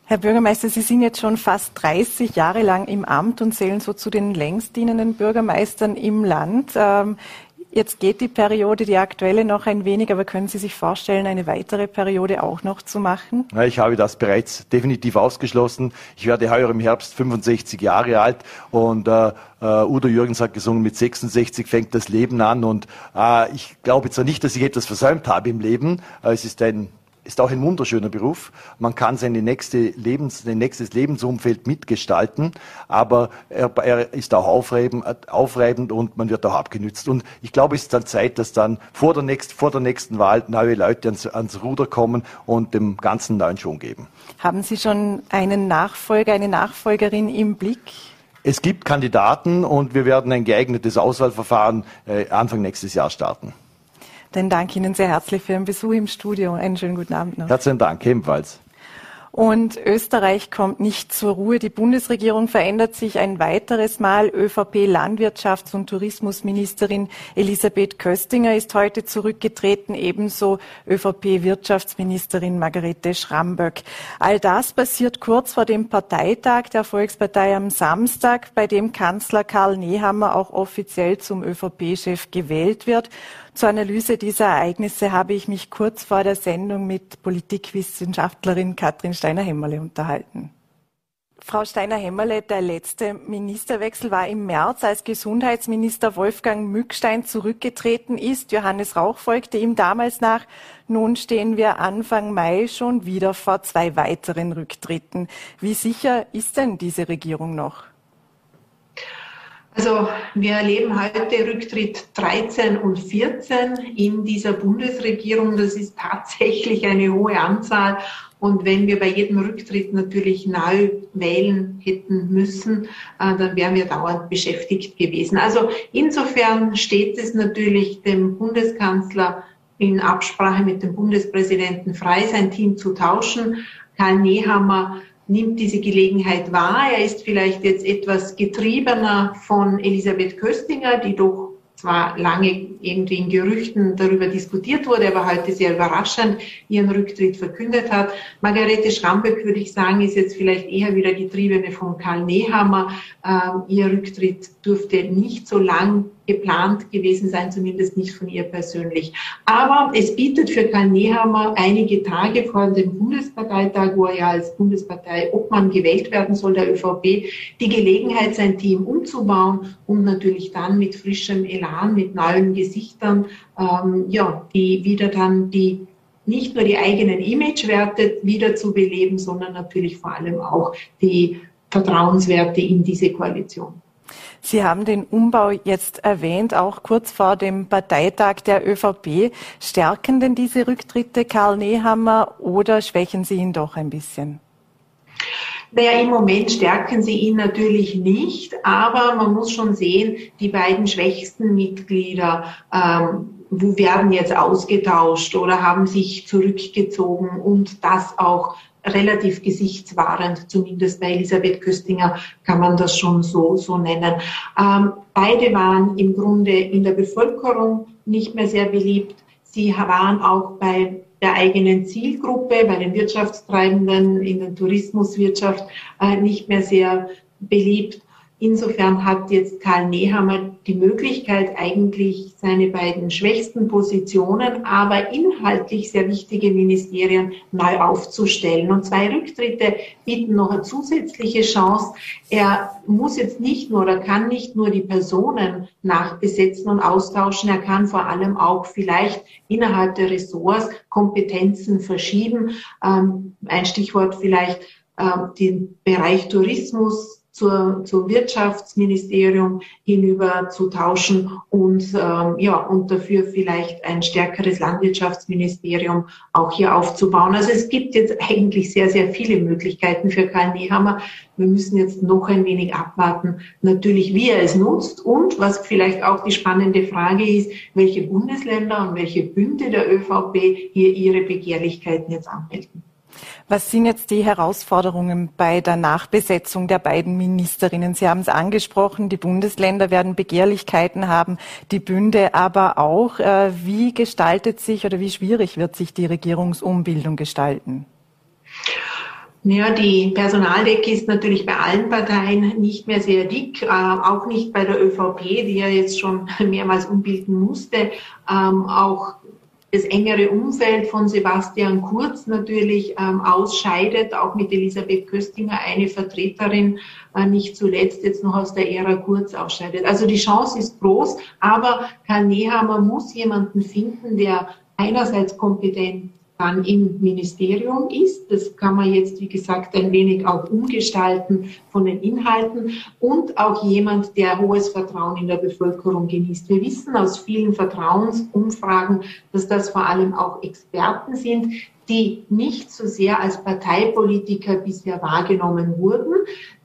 Herr Bürgermeister, Sie sind jetzt schon fast 30 Jahre lang im Amt und zählen so zu den längst dienenden Bürgermeistern im Land. Ähm, jetzt geht die Periode, die aktuelle, noch ein wenig, aber können Sie sich vorstellen, eine weitere Periode auch noch zu machen? Ich habe das bereits definitiv ausgeschlossen. Ich werde heuer im Herbst 65 Jahre alt und äh, Uh, Udo Jürgens hat gesungen, mit 66 fängt das Leben an und uh, ich glaube zwar nicht, dass ich etwas versäumt habe im Leben. Es ist ein ist auch ein wunderschöner Beruf. Man kann seine nächste Lebens, sein nächstes Lebensumfeld mitgestalten, aber er, er ist auch aufreibend, aufreibend und man wird auch abgenützt. Und ich glaube, es ist dann Zeit, dass dann vor der, nächst, vor der nächsten Wahl neue Leute ans, ans Ruder kommen und dem Ganzen neuen Schwung geben. Haben Sie schon einen Nachfolger, eine Nachfolgerin im Blick? Es gibt Kandidaten und wir werden ein geeignetes Auswahlverfahren äh, Anfang nächstes Jahr starten. Dann danke Ihnen sehr herzlich für Ihren Besuch im Studio. Einen schönen guten Abend noch. Herzlichen Dank, ebenfalls. Und Österreich kommt nicht zur Ruhe. Die Bundesregierung verändert sich ein weiteres Mal. ÖVP-Landwirtschafts- und Tourismusministerin Elisabeth Köstinger ist heute zurückgetreten, ebenso ÖVP-Wirtschaftsministerin Margarete Schramböck. All das passiert kurz vor dem Parteitag der Volkspartei am Samstag, bei dem Kanzler Karl Nehammer auch offiziell zum ÖVP-Chef gewählt wird. Zur Analyse dieser Ereignisse habe ich mich kurz vor der Sendung mit Politikwissenschaftlerin Katrin Steiner-Hämmerle unterhalten. Frau Steiner-Hämmerle, der letzte Ministerwechsel war im März, als Gesundheitsminister Wolfgang Mückstein zurückgetreten ist. Johannes Rauch folgte ihm damals nach. Nun stehen wir Anfang Mai schon wieder vor zwei weiteren Rücktritten. Wie sicher ist denn diese Regierung noch? Also wir erleben heute Rücktritt 13 und 14 in dieser Bundesregierung. Das ist tatsächlich eine hohe Anzahl. Und wenn wir bei jedem Rücktritt natürlich neu wählen hätten müssen, äh, dann wären wir dauernd beschäftigt gewesen. Also insofern steht es natürlich dem Bundeskanzler in Absprache mit dem Bundespräsidenten frei, sein Team zu tauschen. Karl Nehammer nimmt diese Gelegenheit wahr. Er ist vielleicht jetzt etwas getriebener von Elisabeth Köstinger, die doch zwar lange irgendwie in Gerüchten darüber diskutiert wurde, aber heute sehr überraschend ihren Rücktritt verkündet hat. Margarete Schramböck, würde ich sagen, ist jetzt vielleicht eher wieder Getriebene von Karl Nehammer. Ähm, ihr Rücktritt dürfte nicht so lang geplant gewesen sein, zumindest nicht von ihr persönlich. Aber es bietet für Karl Nehammer einige Tage vor dem Bundesparteitag, wo er ja als Bundespartei-Obmann gewählt werden soll, der ÖVP, die Gelegenheit, sein Team umzubauen und natürlich dann mit frischem Elan, mit neuen Gesichtern, ähm, ja, die wieder dann die nicht nur die eigenen Imagewerte wieder zu beleben, sondern natürlich vor allem auch die Vertrauenswerte in diese Koalition. Sie haben den Umbau jetzt erwähnt, auch kurz vor dem Parteitag der ÖVP. Stärken denn diese Rücktritte Karl Nehammer oder schwächen sie ihn doch ein bisschen? Naja, im Moment stärken sie ihn natürlich nicht, aber man muss schon sehen, die beiden schwächsten Mitglieder ähm, werden jetzt ausgetauscht oder haben sich zurückgezogen und das auch relativ gesichtswahrend, zumindest bei Elisabeth Köstinger kann man das schon so, so nennen. Ähm, beide waren im Grunde in der Bevölkerung nicht mehr sehr beliebt. Sie waren auch bei der eigenen Zielgruppe, bei den Wirtschaftstreibenden in der Tourismuswirtschaft äh, nicht mehr sehr beliebt. Insofern hat jetzt Karl Nehammer die Möglichkeit, eigentlich seine beiden schwächsten Positionen, aber inhaltlich sehr wichtige Ministerien neu aufzustellen. Und zwei Rücktritte bieten noch eine zusätzliche Chance. Er muss jetzt nicht nur oder kann nicht nur die Personen nachbesetzen und austauschen, er kann vor allem auch vielleicht innerhalb der Ressorts Kompetenzen verschieben. Ähm, ein Stichwort vielleicht ähm, den Bereich Tourismus zur, zum Wirtschaftsministerium hinüber zu tauschen und ähm, ja und dafür vielleicht ein stärkeres Landwirtschaftsministerium auch hier aufzubauen. Also es gibt jetzt eigentlich sehr sehr viele Möglichkeiten für Karl Nehammer. Wir müssen jetzt noch ein wenig abwarten, natürlich wie er es nutzt und was vielleicht auch die spannende Frage ist, welche Bundesländer und welche Bünde der ÖVP hier ihre Begehrlichkeiten jetzt anmelden. Was sind jetzt die Herausforderungen bei der Nachbesetzung der beiden Ministerinnen? Sie haben es angesprochen, die Bundesländer werden Begehrlichkeiten haben, die Bünde aber auch. Äh, wie gestaltet sich oder wie schwierig wird sich die Regierungsumbildung gestalten? Ja, die Personaldecke ist natürlich bei allen Parteien nicht mehr sehr dick, äh, auch nicht bei der ÖVP, die ja jetzt schon mehrmals umbilden musste. Ähm, auch das engere Umfeld von Sebastian Kurz natürlich ähm, ausscheidet, auch mit Elisabeth Köstinger eine Vertreterin, äh, nicht zuletzt jetzt noch aus der Ära Kurz ausscheidet. Also die Chance ist groß, aber Karl Nehammer muss jemanden finden, der einerseits kompetent dann im Ministerium ist. Das kann man jetzt, wie gesagt, ein wenig auch umgestalten von den Inhalten und auch jemand, der hohes Vertrauen in der Bevölkerung genießt. Wir wissen aus vielen Vertrauensumfragen, dass das vor allem auch Experten sind, die nicht so sehr als Parteipolitiker bisher wahrgenommen wurden.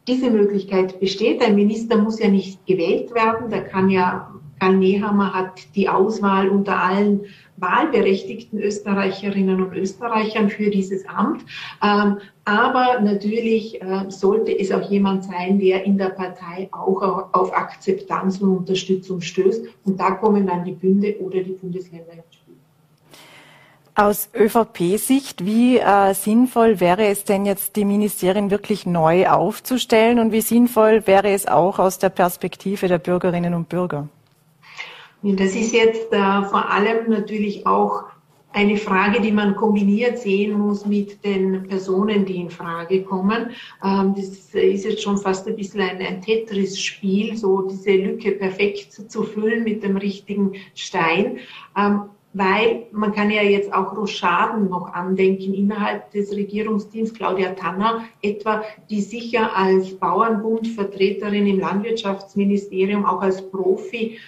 Diese Möglichkeit besteht. Ein Minister muss ja nicht gewählt werden. Der kann ja, Karl Nehammer hat die Auswahl unter allen wahlberechtigten Österreicherinnen und Österreichern für dieses Amt. Ähm, aber natürlich äh, sollte es auch jemand sein, der in der Partei auch auf Akzeptanz und Unterstützung stößt. Und da kommen dann die Bünde oder die Bundesländer ins Spiel. Aus ÖVP-Sicht, wie äh, sinnvoll wäre es denn jetzt, die Ministerien wirklich neu aufzustellen und wie sinnvoll wäre es auch aus der Perspektive der Bürgerinnen und Bürger? Das ist jetzt äh, vor allem natürlich auch eine Frage, die man kombiniert sehen muss mit den Personen, die in Frage kommen. Ähm, das ist jetzt schon fast ein bisschen ein, ein Tetris-Spiel, so diese Lücke perfekt zu füllen mit dem richtigen Stein. Ähm, weil man kann ja jetzt auch Rochaden noch andenken innerhalb des Regierungsteams, Claudia Tanner etwa, die sicher als Bauernbundvertreterin im Landwirtschaftsministerium, auch als Profi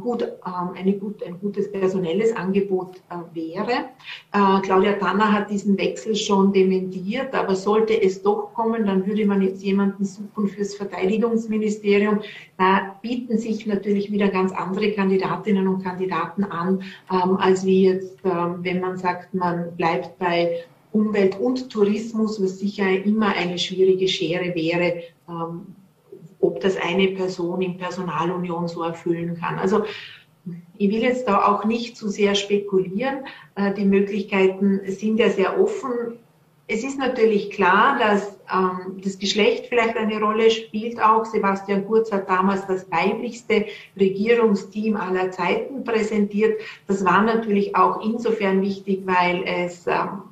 gut, ähm, eine gut, ein gutes personelles Angebot äh, wäre. Äh, Claudia Tanner hat diesen Wechsel schon dementiert, aber sollte es doch kommen, dann würde man jetzt jemanden suchen fürs Verteidigungsministerium. Da bieten sich natürlich wieder ganz andere Kandidatinnen und Kandidaten an, ähm, als wie jetzt, wenn man sagt, man bleibt bei Umwelt und Tourismus, was sicher immer eine schwierige Schere wäre, ob das eine Person in Personalunion so erfüllen kann. Also ich will jetzt da auch nicht zu sehr spekulieren. Äh, die Möglichkeiten sind ja sehr offen. Es ist natürlich klar, dass ähm, das Geschlecht vielleicht eine Rolle spielt auch. Sebastian Kurz hat damals das weiblichste Regierungsteam aller Zeiten präsentiert. Das war natürlich auch insofern wichtig, weil es ähm,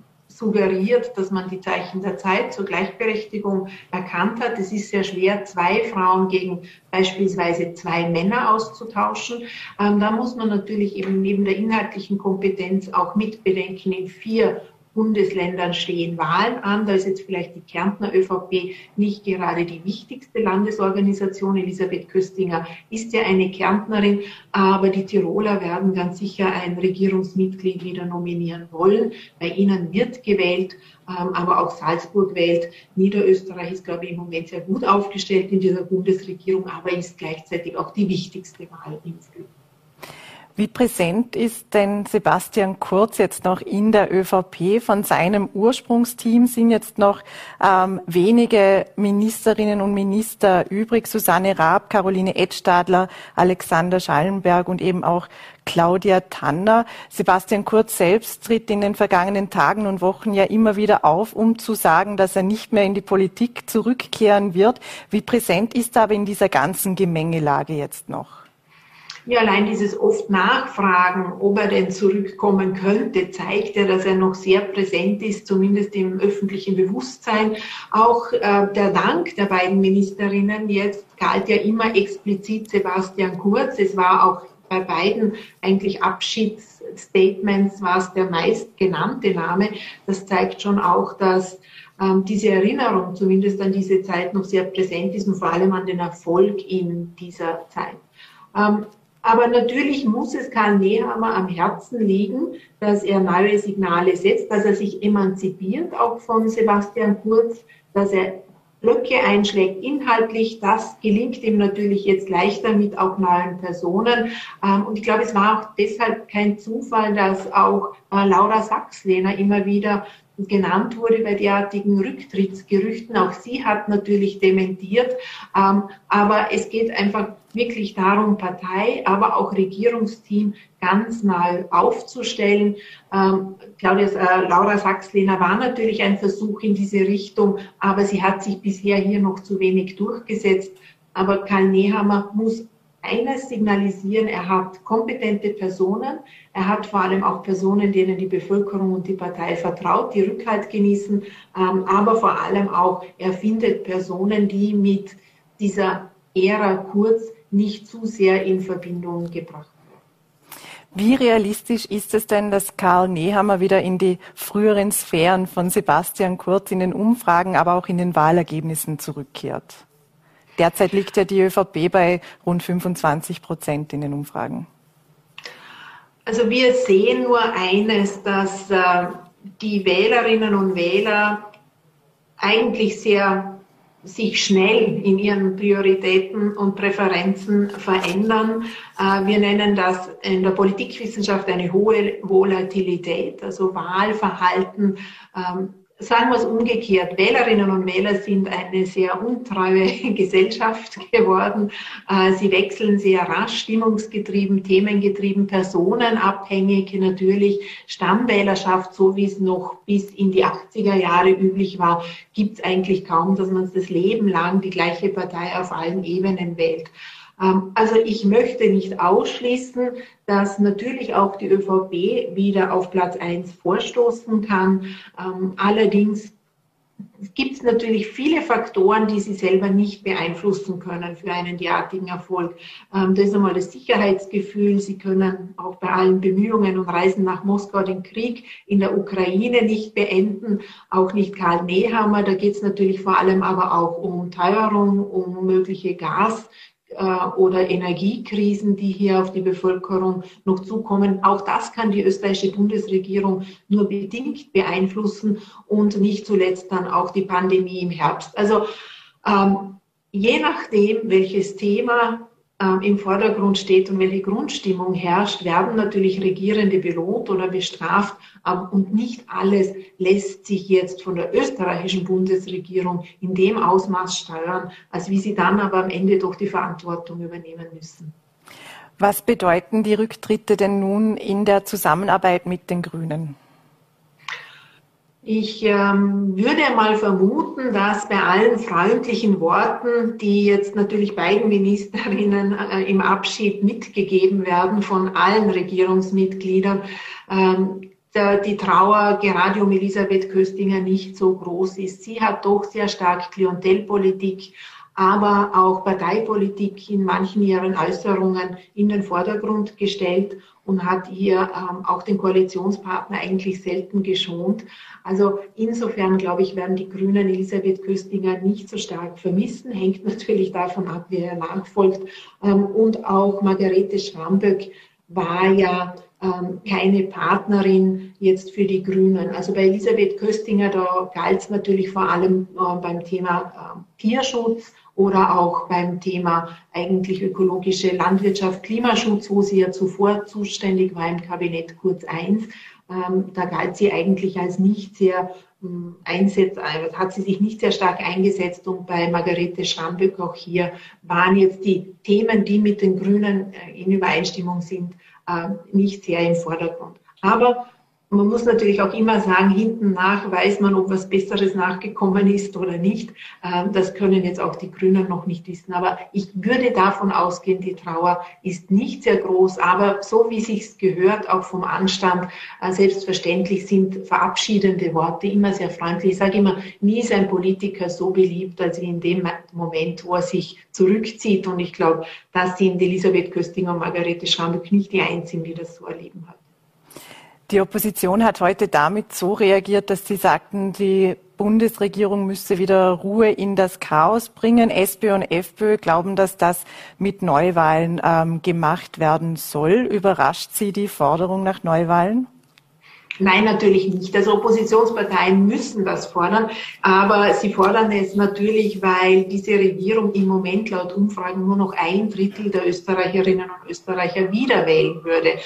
suggeriert, dass man die Zeichen der Zeit zur Gleichberechtigung erkannt hat. Es ist sehr schwer, zwei Frauen gegen beispielsweise zwei Männer auszutauschen. Ähm, da muss man natürlich eben neben der inhaltlichen Kompetenz auch mitbedenken in vier Bundesländern stehen Wahlen an. Da ist jetzt vielleicht die Kärntner ÖVP nicht gerade die wichtigste Landesorganisation. Elisabeth Köstinger ist ja eine Kärntnerin, aber die Tiroler werden ganz sicher ein Regierungsmitglied wieder nominieren wollen. Bei ihnen wird gewählt, ähm, aber auch Salzburg wählt. Niederösterreich ist, glaube ich, im Moment sehr gut aufgestellt in dieser Bundesregierung, aber ist gleichzeitig auch die wichtigste Wahl im Flug. Wie präsent ist denn Sebastian Kurz jetzt noch in der ÖVP? Von seinem Ursprungsteam sind jetzt noch ähm, wenige Ministerinnen und Minister übrig. Susanne Raab, Caroline Edstadler, Alexander Schallenberg und eben auch Claudia Tanner. Sebastian Kurz selbst tritt in den vergangenen Tagen und Wochen ja immer wieder auf, um zu sagen, dass er nicht mehr in die Politik zurückkehren wird. Wie präsent ist er aber in dieser ganzen Gemengelage jetzt noch? Ja, allein dieses oft Nachfragen, ob er denn zurückkommen könnte, zeigt ja, dass er noch sehr präsent ist, zumindest im öffentlichen Bewusstsein. Auch äh, der Dank der beiden Ministerinnen jetzt galt ja immer explizit Sebastian Kurz. Es war auch bei beiden eigentlich Abschiedsstatements war es der meistgenannte Name. Das zeigt schon auch, dass ähm, diese Erinnerung zumindest an diese Zeit noch sehr präsent ist und vor allem an den Erfolg in dieser Zeit. Ähm, aber natürlich muss es Karl Nehammer am Herzen liegen, dass er neue Signale setzt, dass er sich emanzipiert, auch von Sebastian Kurz, dass er Blöcke einschlägt inhaltlich. Das gelingt ihm natürlich jetzt leichter mit auch neuen Personen. Ähm, und ich glaube, es war auch deshalb kein Zufall, dass auch äh, Laura Sachslehner immer wieder genannt wurde bei derartigen Rücktrittsgerüchten. Auch sie hat natürlich dementiert. Ähm, aber es geht einfach wirklich darum, Partei, aber auch Regierungsteam ganz neu aufzustellen. Ähm, Claudia, äh, Laura Sachs-Lehner war natürlich ein Versuch in diese Richtung, aber sie hat sich bisher hier noch zu wenig durchgesetzt. Aber Karl Nehammer muss eines signalisieren, er hat kompetente Personen, er hat vor allem auch Personen, denen die Bevölkerung und die Partei vertraut, die Rückhalt genießen, ähm, aber vor allem auch, er findet Personen, die mit dieser Ära kurz nicht zu sehr in Verbindung gebracht wie realistisch ist es denn, dass Karl Nehammer wieder in die früheren Sphären von Sebastian Kurz in den Umfragen, aber auch in den Wahlergebnissen zurückkehrt? Derzeit liegt ja die ÖVP bei rund 25 Prozent in den Umfragen. Also wir sehen nur eines, dass äh, die Wählerinnen und Wähler eigentlich sehr sich schnell in ihren Prioritäten und Präferenzen verändern. Äh, wir nennen das in der Politikwissenschaft eine hohe Volatilität, also Wahlverhalten ähm, Sagen wir es umgekehrt, Wählerinnen und Wähler sind eine sehr untreue (laughs) Gesellschaft geworden. Äh, sie wechseln sehr rasch, stimmungsgetrieben, themengetrieben, personenabhängig natürlich. Stammwählerschaft, so wie es noch bis in die 80er Jahre üblich war, gibt es eigentlich kaum, dass man das Leben lang die gleiche Partei auf allen Ebenen wählt. Ähm, also ich möchte nicht ausschließen, dass natürlich auch die ÖVP wieder auf Platz eins vorstoßen kann. Ähm, allerdings gibt es natürlich viele Faktoren, die sie selber nicht beeinflussen können für einen derartigen Erfolg. Ähm, das ist einmal das Sicherheitsgefühl. Sie können auch bei allen Bemühungen und Reisen nach Moskau den Krieg in der Ukraine nicht beenden, auch nicht Karl Nehammer. Da geht es natürlich vor allem aber auch um Teuerung, um mögliche Gas oder Energiekrisen, die hier auf die Bevölkerung noch zukommen. Auch das kann die österreichische Bundesregierung nur bedingt beeinflussen und nicht zuletzt dann auch die Pandemie im Herbst. Also ähm, je nachdem, welches Thema ähm, im Vordergrund steht und welche Grundstimmung herrscht, werden natürlich Regierende belohnt oder bestraft. Ähm, und nicht alles lässt sich jetzt von der österreichischen Bundesregierung in dem Ausmaß steuern, als wie sie dann aber am Ende doch die Verantwortung übernehmen müssen. Was bedeuten die Rücktritte denn nun in der Zusammenarbeit mit den Grünen? Ich ähm, würde mal vermuten, dass bei allen freundlichen Worten, die jetzt natürlich beiden Ministerinnen äh, im Abschied mitgegeben werden von allen Regierungsmitgliedern, ähm, die Trauer gerade um Elisabeth Köstinger nicht so groß ist. Sie hat doch sehr stark Klientelpolitik aber auch Parteipolitik in manchen ihren Äußerungen in den Vordergrund gestellt und hat hier ähm, auch den Koalitionspartner eigentlich selten geschont. Also insofern, glaube ich, werden die Grünen Elisabeth Köstinger nicht so stark vermissen. Hängt natürlich davon ab, wer er nachfolgt. Ähm, und auch Margarete Schramböck war ja ähm, keine Partnerin jetzt für die Grünen. Also bei Elisabeth Köstinger, da galt es natürlich vor allem äh, beim Thema äh, Tierschutz oder auch beim Thema eigentlich ökologische Landwirtschaft, Klimaschutz, wo sie ja zuvor zuständig war im Kabinett Kurz I. Ähm, da galt sie eigentlich als nicht sehr ähm, einsetzt, äh, hat sie sich nicht sehr stark eingesetzt und bei Margarete Schramböck auch hier waren jetzt die Themen, die mit den Grünen äh, in Übereinstimmung sind, äh, nicht sehr im Vordergrund. Aber man muss natürlich auch immer sagen, hinten nach weiß man, ob was Besseres nachgekommen ist oder nicht. Ähm, das können jetzt auch die Grünen noch nicht wissen. Aber ich würde davon ausgehen, die Trauer ist nicht sehr groß. Aber so wie sich's gehört, auch vom Anstand, äh, selbstverständlich sind verabschiedende Worte immer sehr freundlich. Ich sage immer, nie ist ein Politiker so beliebt, als in dem Moment, wo er sich zurückzieht. Und ich glaube, das sind Elisabeth Köstinger und Margarete Schramböck nicht die Einzigen, die das so erleben haben. Die Opposition hat heute damit so reagiert, dass sie sagten, die Bundesregierung müsse wieder Ruhe in das Chaos bringen. SPÖ und FPÖ glauben, dass das mit Neuwahlen ähm, gemacht werden soll. Überrascht Sie die Forderung nach Neuwahlen? Nein, natürlich nicht. Also Oppositionsparteien müssen das fordern, aber sie fordern es natürlich, weil diese Regierung im Moment laut Umfragen nur noch ein Drittel der Österreicherinnen und Österreicher wieder wählen würde.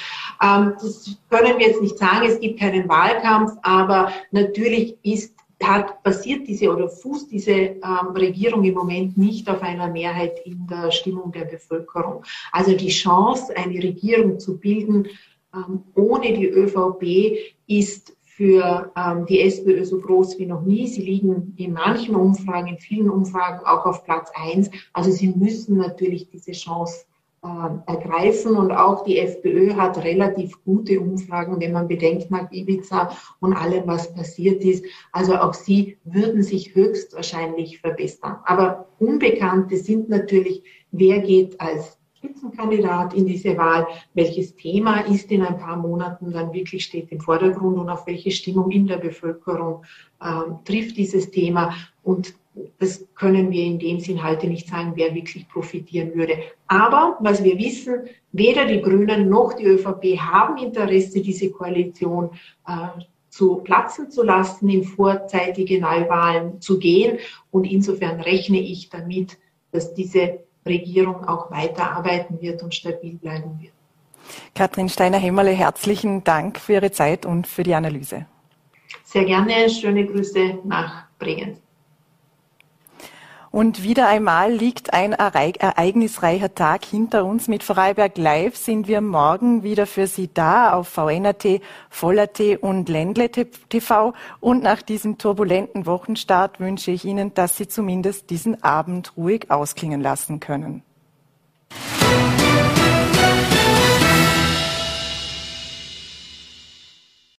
Ähm, das können wir jetzt nicht sagen, es gibt keinen Wahlkampf, aber natürlich ist hat basiert diese oder fußt diese ähm, Regierung im Moment nicht auf einer Mehrheit in der Stimmung der Bevölkerung. Also die Chance, eine Regierung zu bilden, ähm, ohne die ÖVP ist für ähm, die SPÖ so groß wie noch nie. Sie liegen in manchen Umfragen, in vielen Umfragen auch auf Platz eins. Also sie müssen natürlich diese Chance äh, ergreifen. Und auch die FPÖ hat relativ gute Umfragen, wenn man bedenkt nach Ibiza und allem, was passiert ist. Also auch sie würden sich höchstwahrscheinlich verbessern. Aber Unbekannte sind natürlich, wer geht als Spitzenkandidat in diese Wahl, welches Thema ist in ein paar Monaten dann wirklich steht im Vordergrund und auf welche Stimmung in der Bevölkerung ähm, trifft dieses Thema. Und das können wir in dem Sinn heute nicht sagen, wer wirklich profitieren würde. Aber was wir wissen, weder die Grünen noch die ÖVP haben Interesse, diese Koalition äh, zu platzen zu lassen, in vorzeitige Neuwahlen zu gehen. Und insofern rechne ich damit, dass diese Regierung auch weiterarbeiten wird und stabil bleiben wird. Katrin Steiner-Hämmerle, herzlichen Dank für Ihre Zeit und für die Analyse. Sehr gerne. Schöne Grüße nach Bregenz. Und wieder einmal liegt ein ereignisreicher Tag hinter uns. Mit Vorarlberg Live sind wir morgen wieder für Sie da auf VNAT, Voller.at und Ländle TV. Und nach diesem turbulenten Wochenstart wünsche ich Ihnen, dass Sie zumindest diesen Abend ruhig ausklingen lassen können.